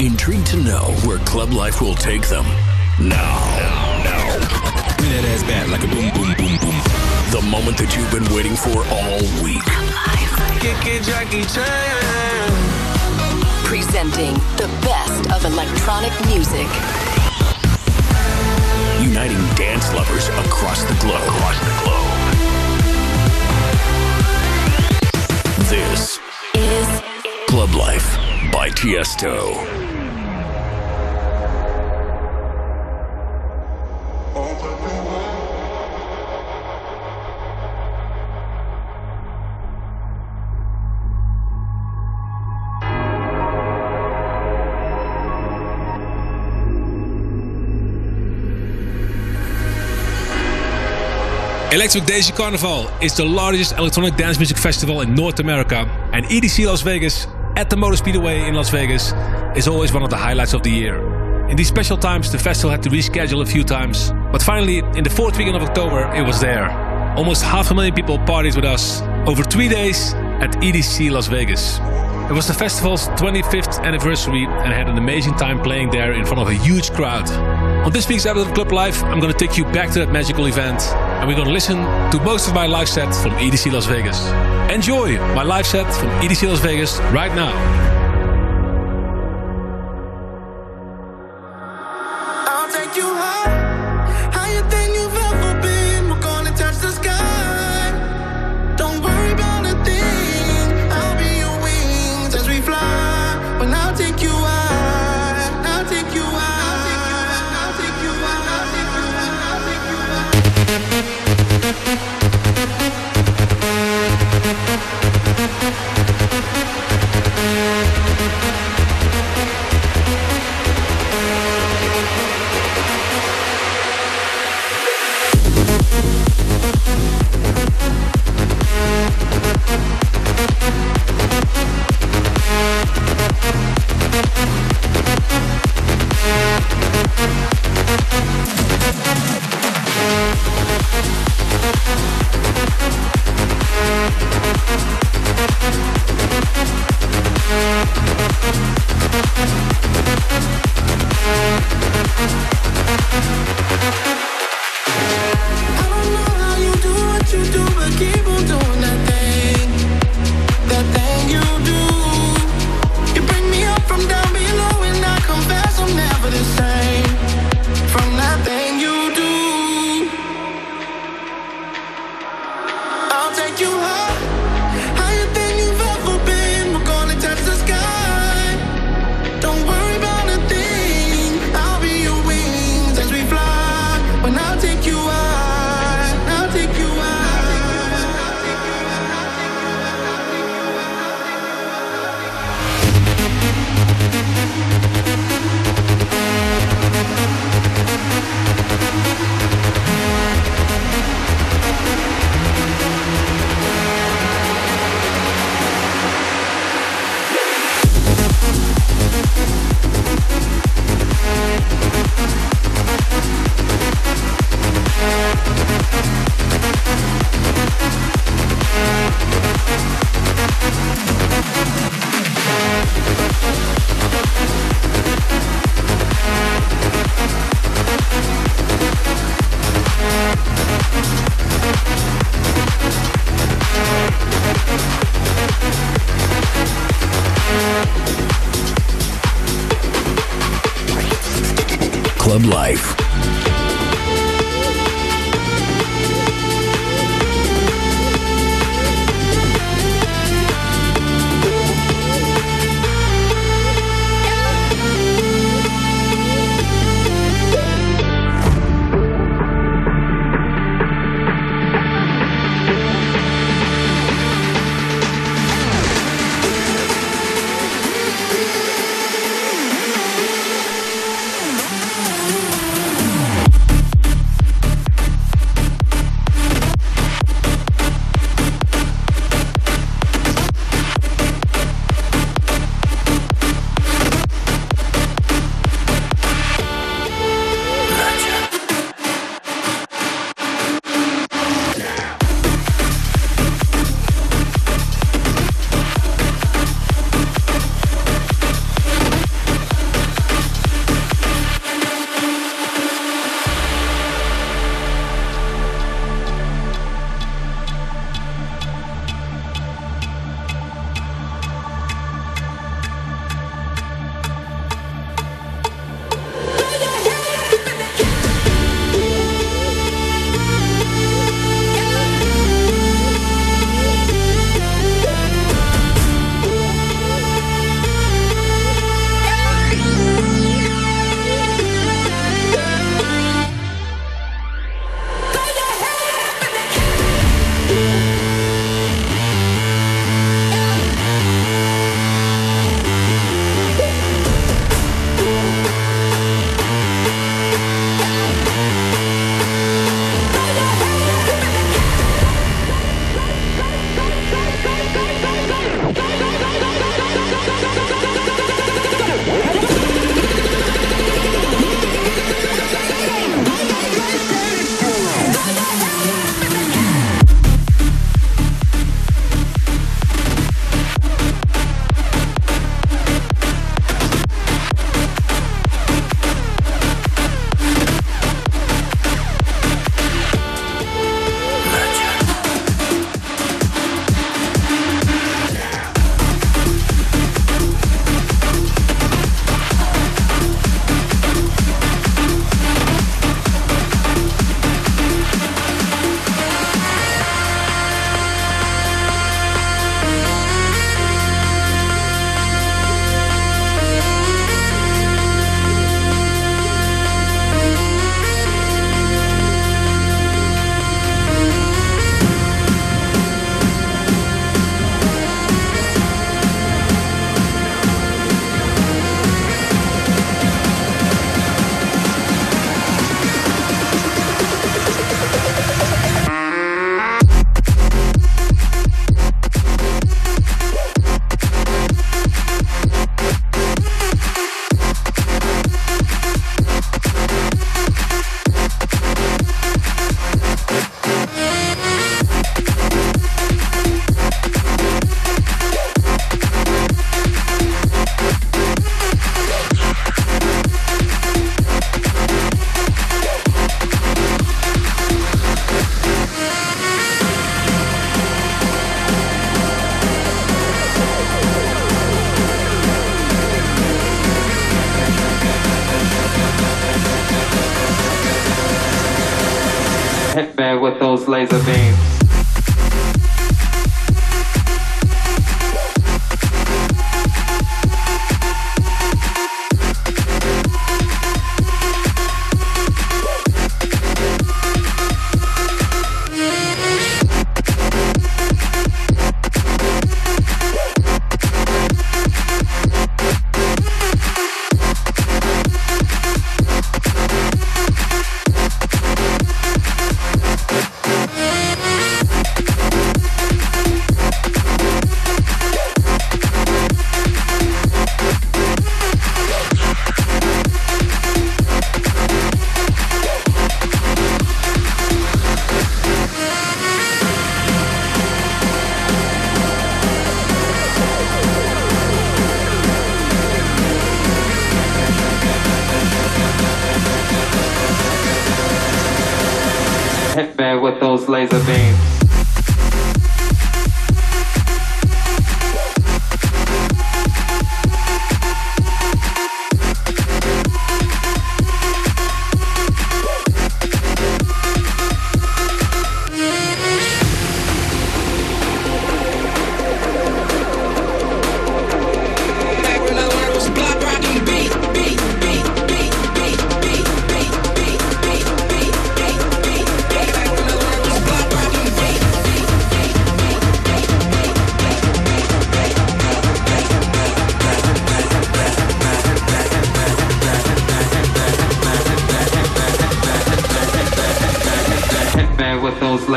Intrigued to know where club life will take them? Now, now, Bring that ass back like a boom, boom, boom, boom. the moment that you've been waiting for all week. Jackie Chan. Presenting the best of electronic music. Uniting dance lovers across the globe. Across the globe. This Is Club Life by Tiesto. Electric Daisy Carnival is the largest electronic dance music festival in North America, and EDC Las Vegas at the Motor Speedway in Las Vegas is always one of the highlights of the year. In these special times, the festival had to reschedule a few times, but finally, in the fourth weekend of October, it was there. Almost half a million people partied with us over three days at EDC Las Vegas. It was the festival's 25th anniversary and I had an amazing time playing there in front of a huge crowd. On this week's episode of Club Life, I'm going to take you back to that magical event and we're to listen to most of my live set from EDC Las Vegas. Enjoy my live set from EDC Las Vegas right now.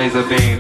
Laser beams.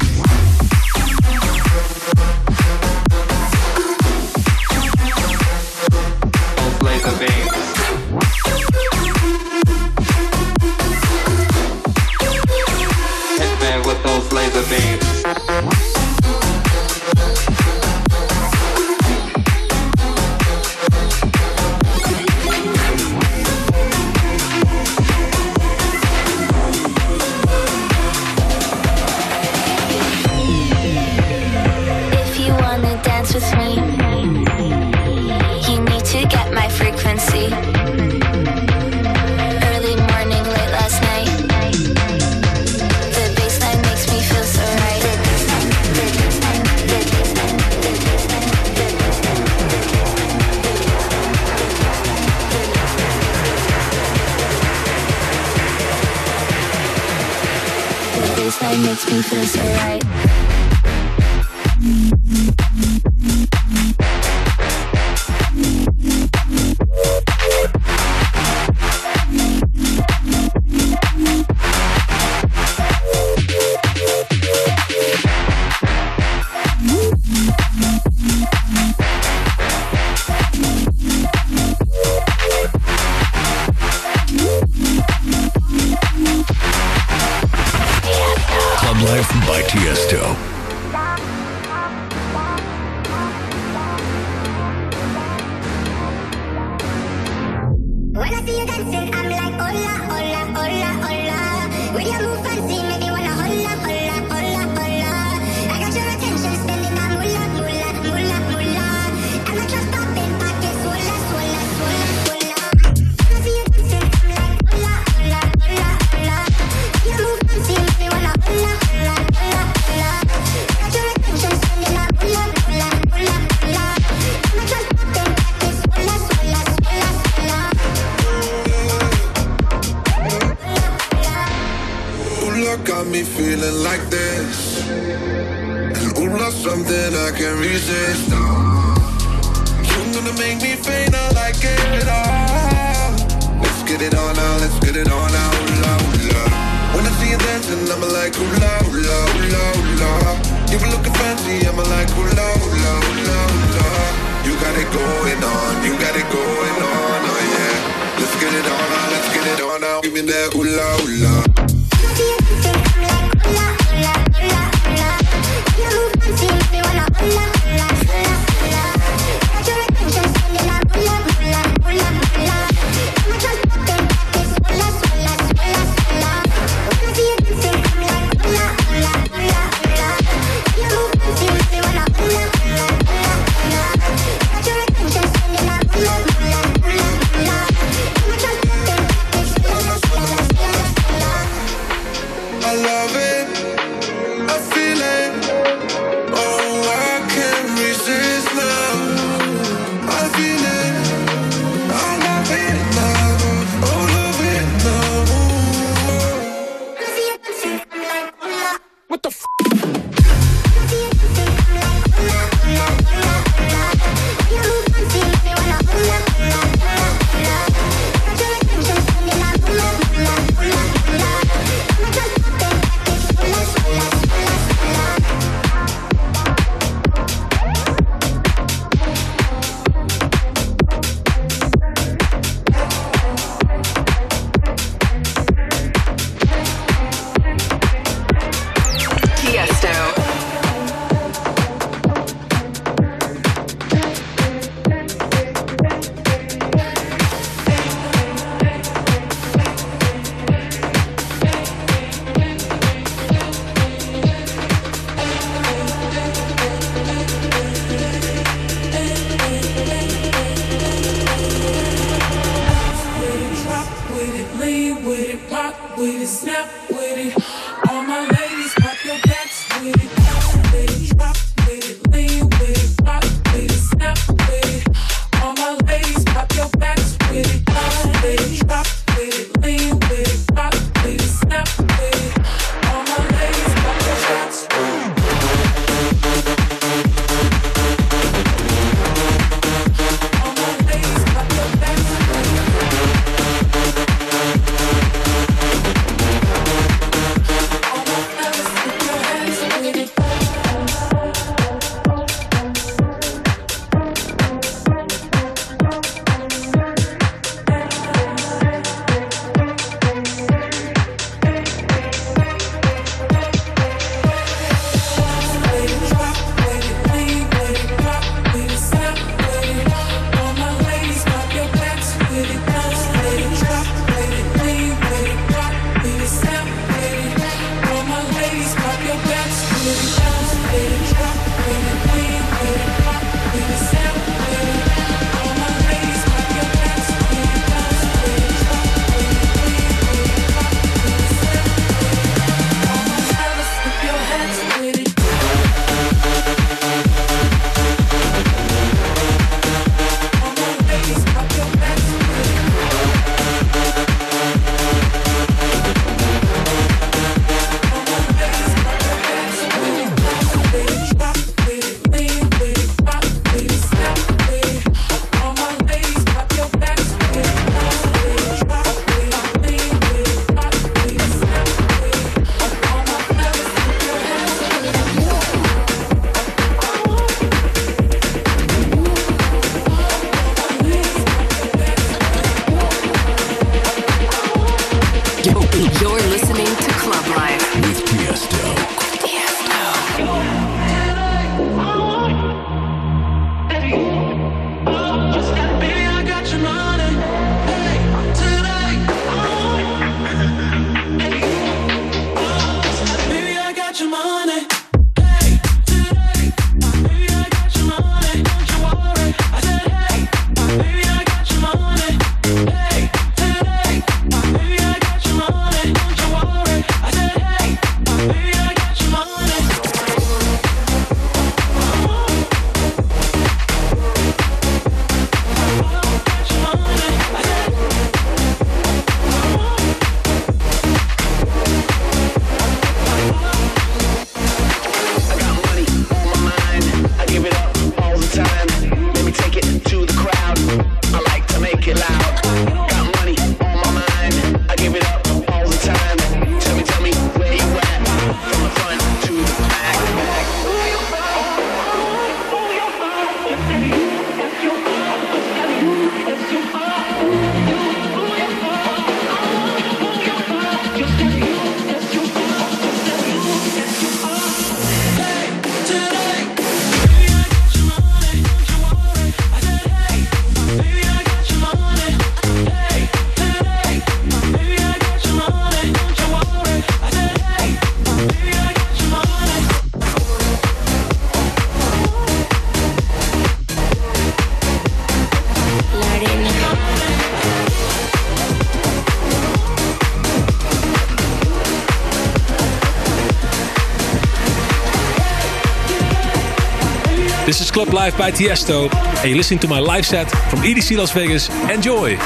Club Life by Tiesto. And you're listening to my live set from EDC Las Vegas. Enjoy!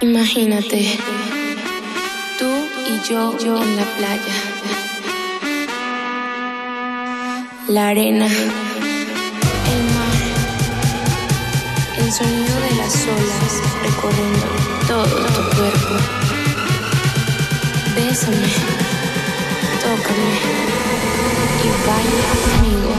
Imagínate, tú y yo, yo en la playa. La arena, el mar, el sonido de las olas recorriendo todo tu cuerpo. Bésame tócame y baila conmigo.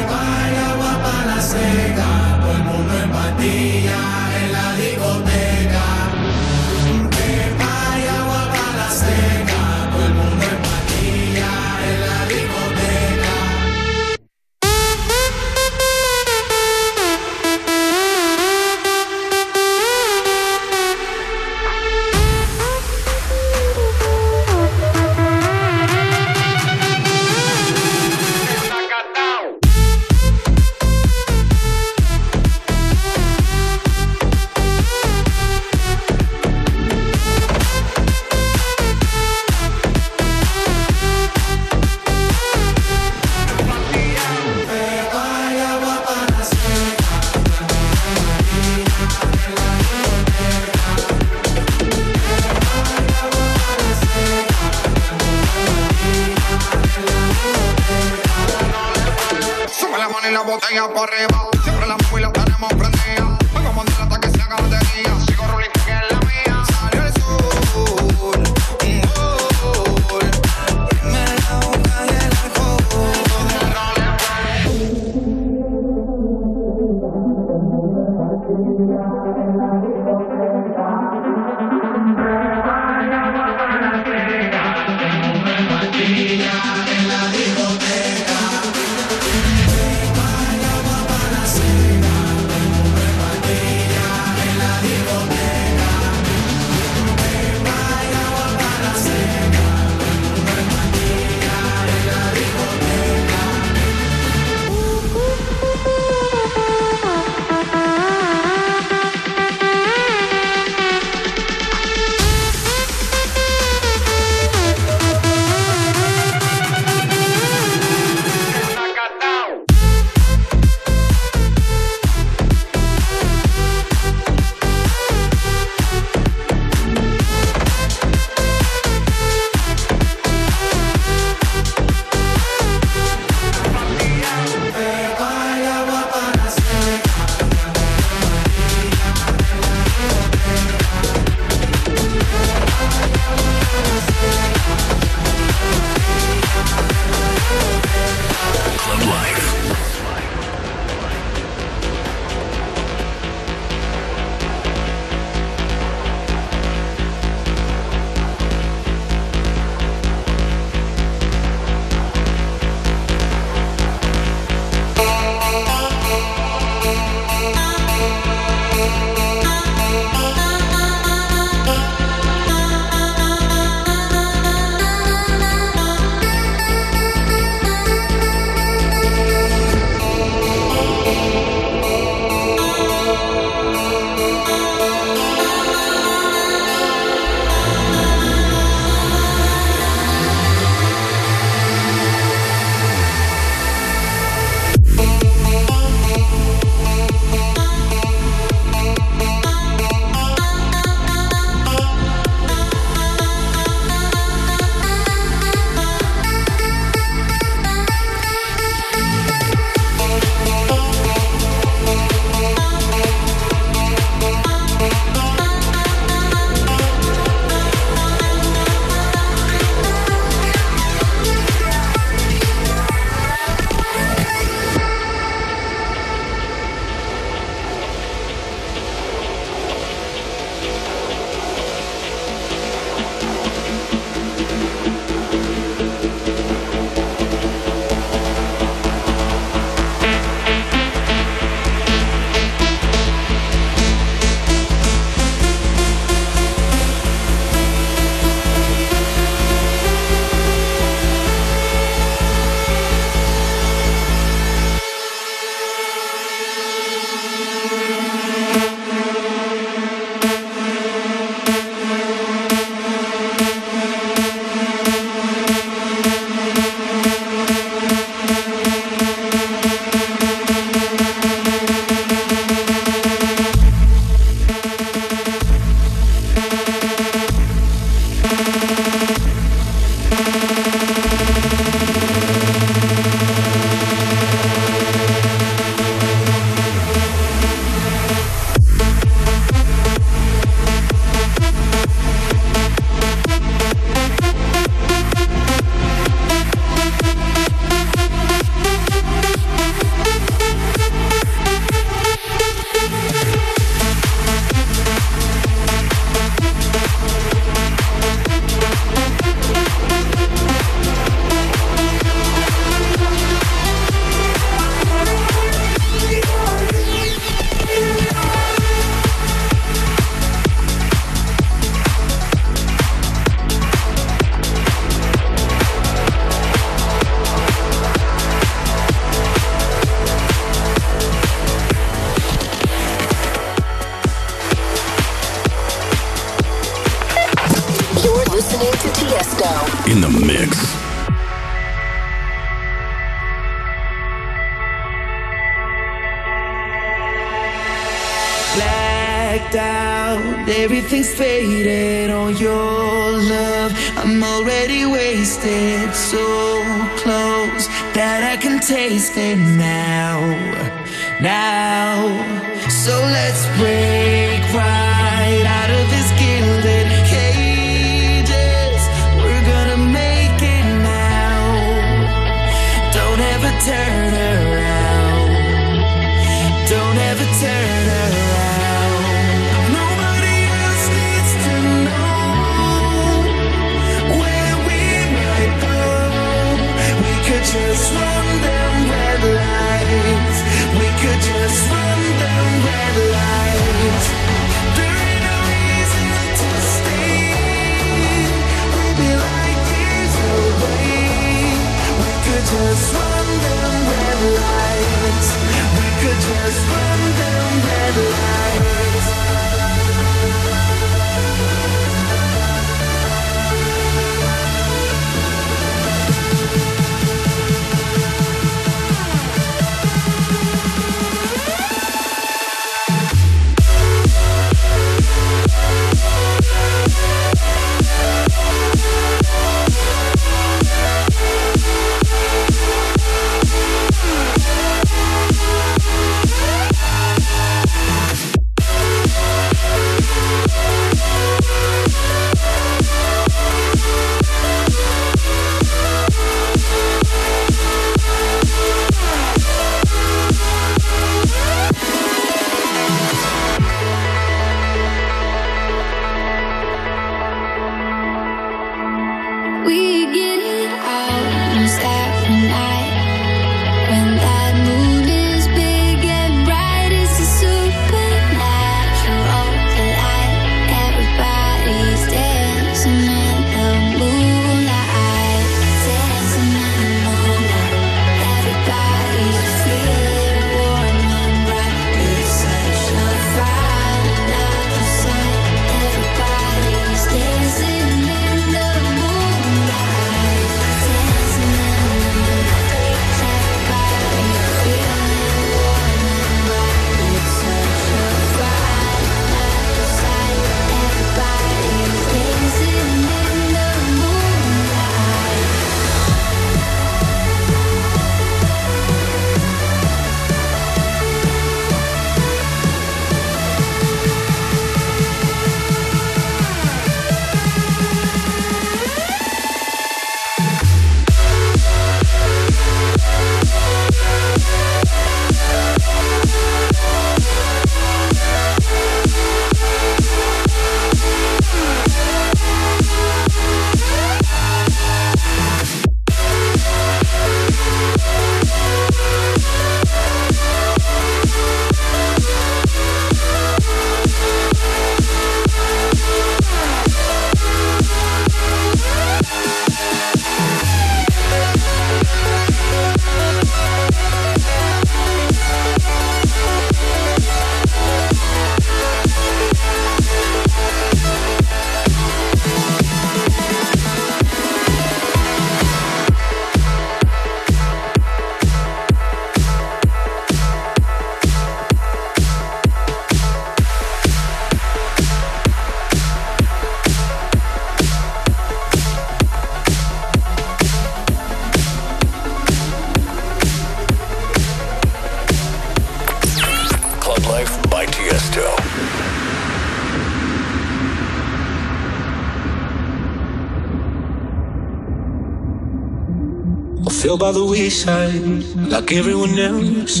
fell by the wayside like everyone else.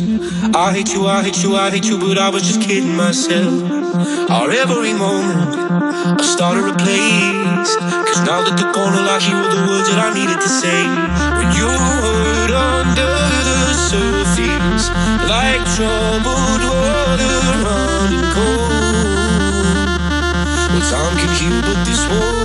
I hate you, I hate you, I hate you, but I was just kidding myself. Our every moment, I started a place. Cause now that the corner like you were the words that I needed to say. When you heard under the surface, like troubled water running cold. Well, time can heal, but this war.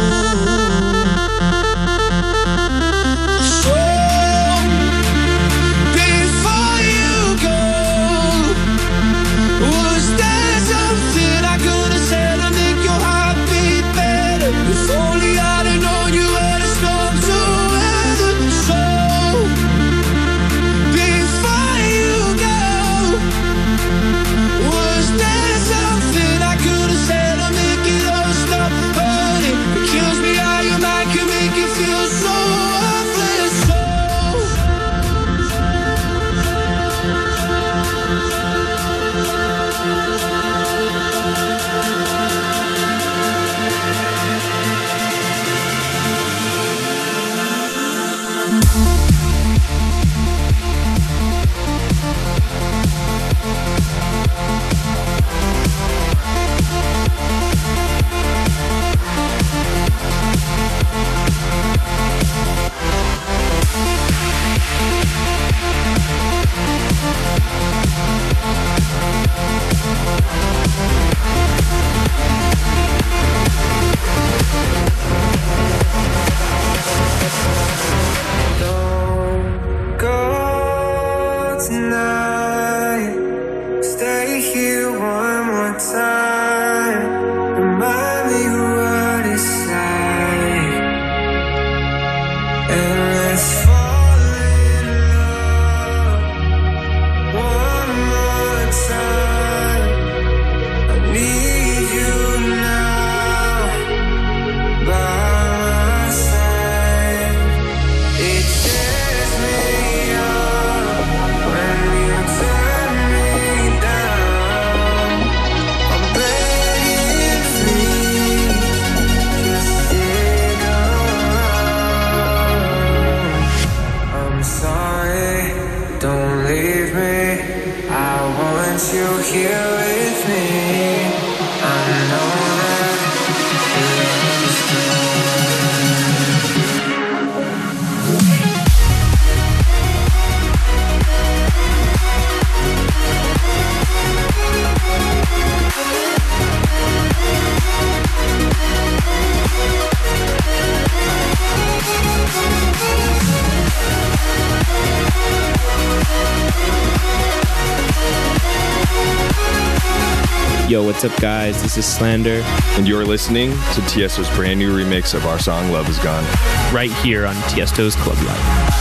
Yo, what's up, guys? This is Slander. And you're listening to Tiesto's brand new remix of our song Love Is Gone. Right here on Tiesto's Club Life.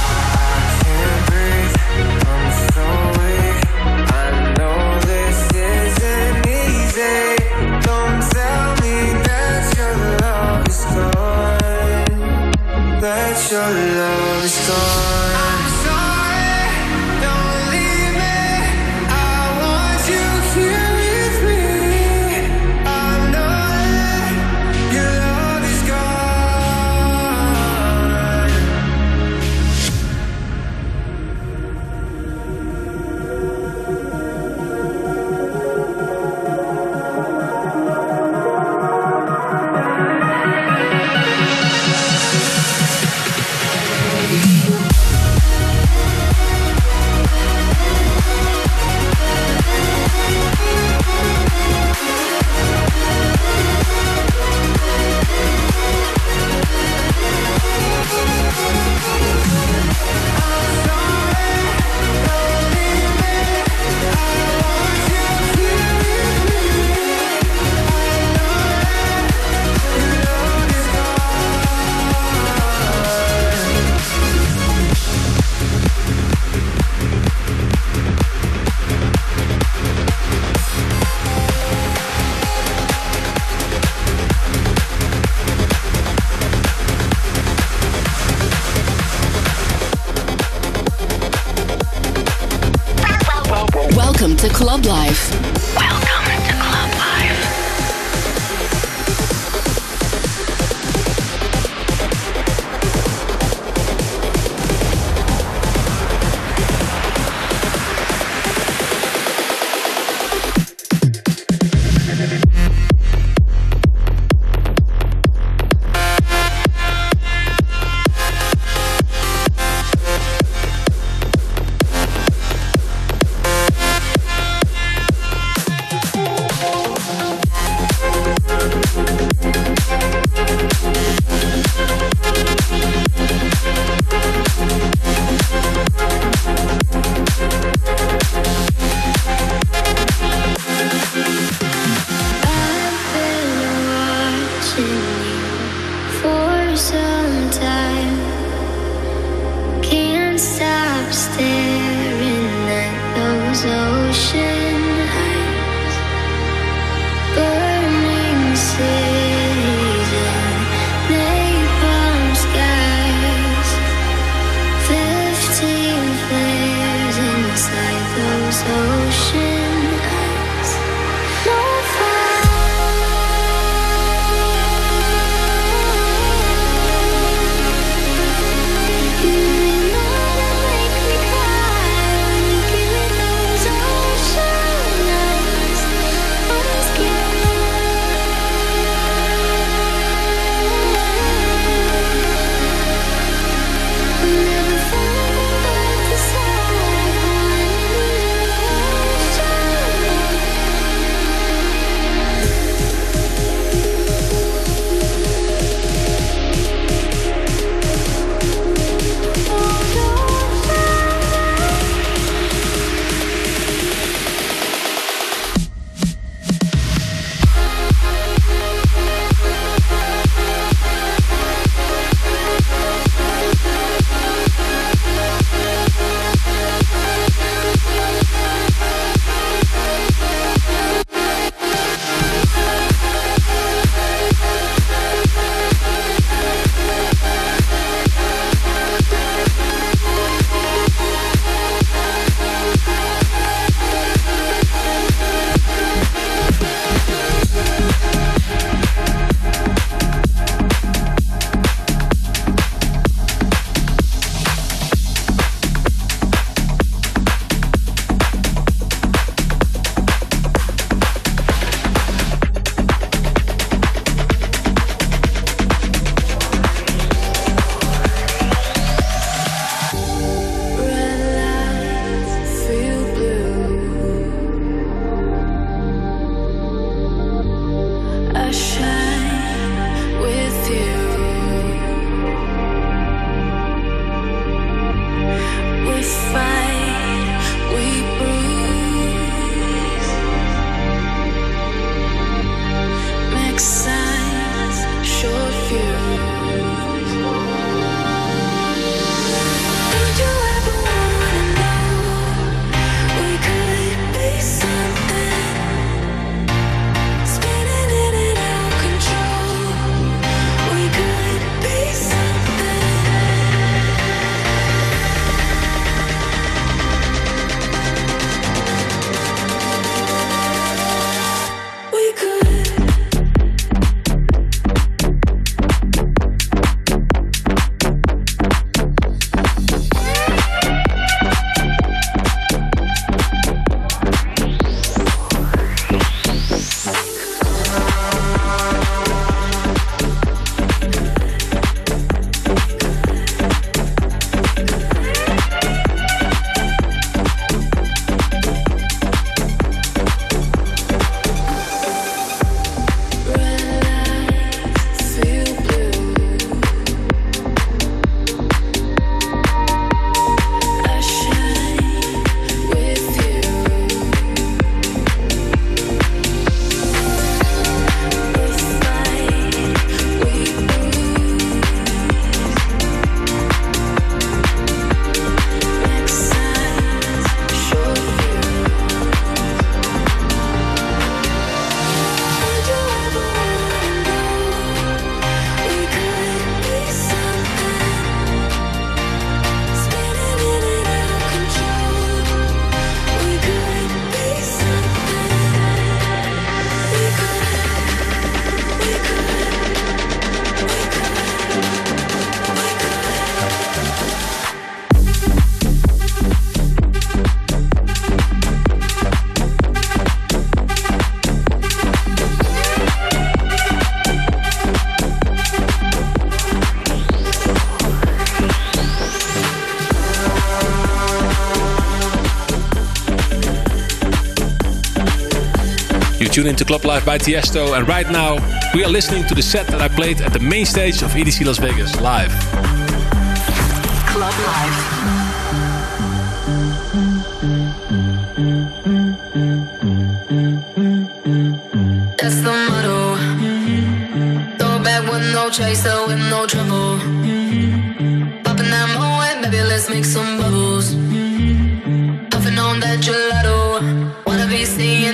tune into Club Life by Tiesto. And right now, we are listening to the set that I played at the main stage of EDC Las Vegas live. Club Life. chaser with no trouble. Popping that moe, baby, let's make some bubbles. Puffing on that gelato, wanna be seeing.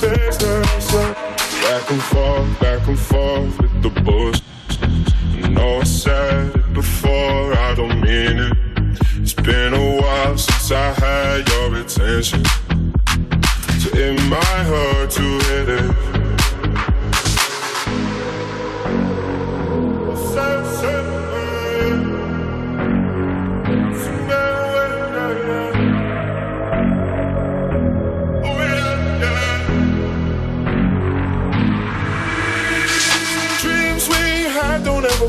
face, face, face, back and forth, back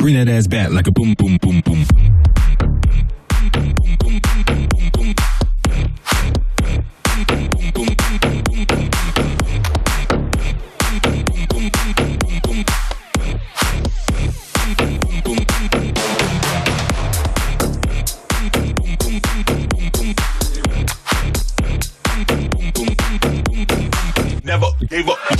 Bring that ass back like a boom, boom, boom, boom. Never gave up.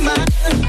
My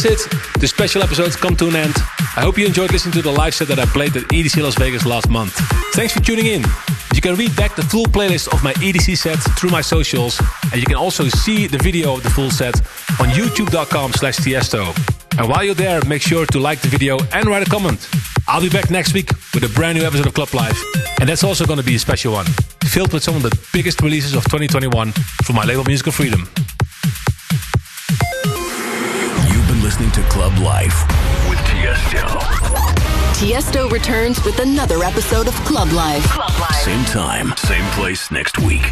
That's it. The special episode's come to an end. I hope you enjoyed listening to the live set that I played at EDC Las Vegas last month. Thanks for tuning in. You can read back the full playlist of my EDC set through my socials, and you can also see the video of the full set on youtube.com slash tiesto. And while you're there, make sure to like the video and write a comment. I'll be back next week with a brand new episode of Club Life, and that's also going to be a special one, filled with some of the biggest releases of 2021 from my label Musical Freedom. Listening to Club Life with Tiesto. Tiesto returns with another episode of Club Life. Club Life. Same time, same place next week.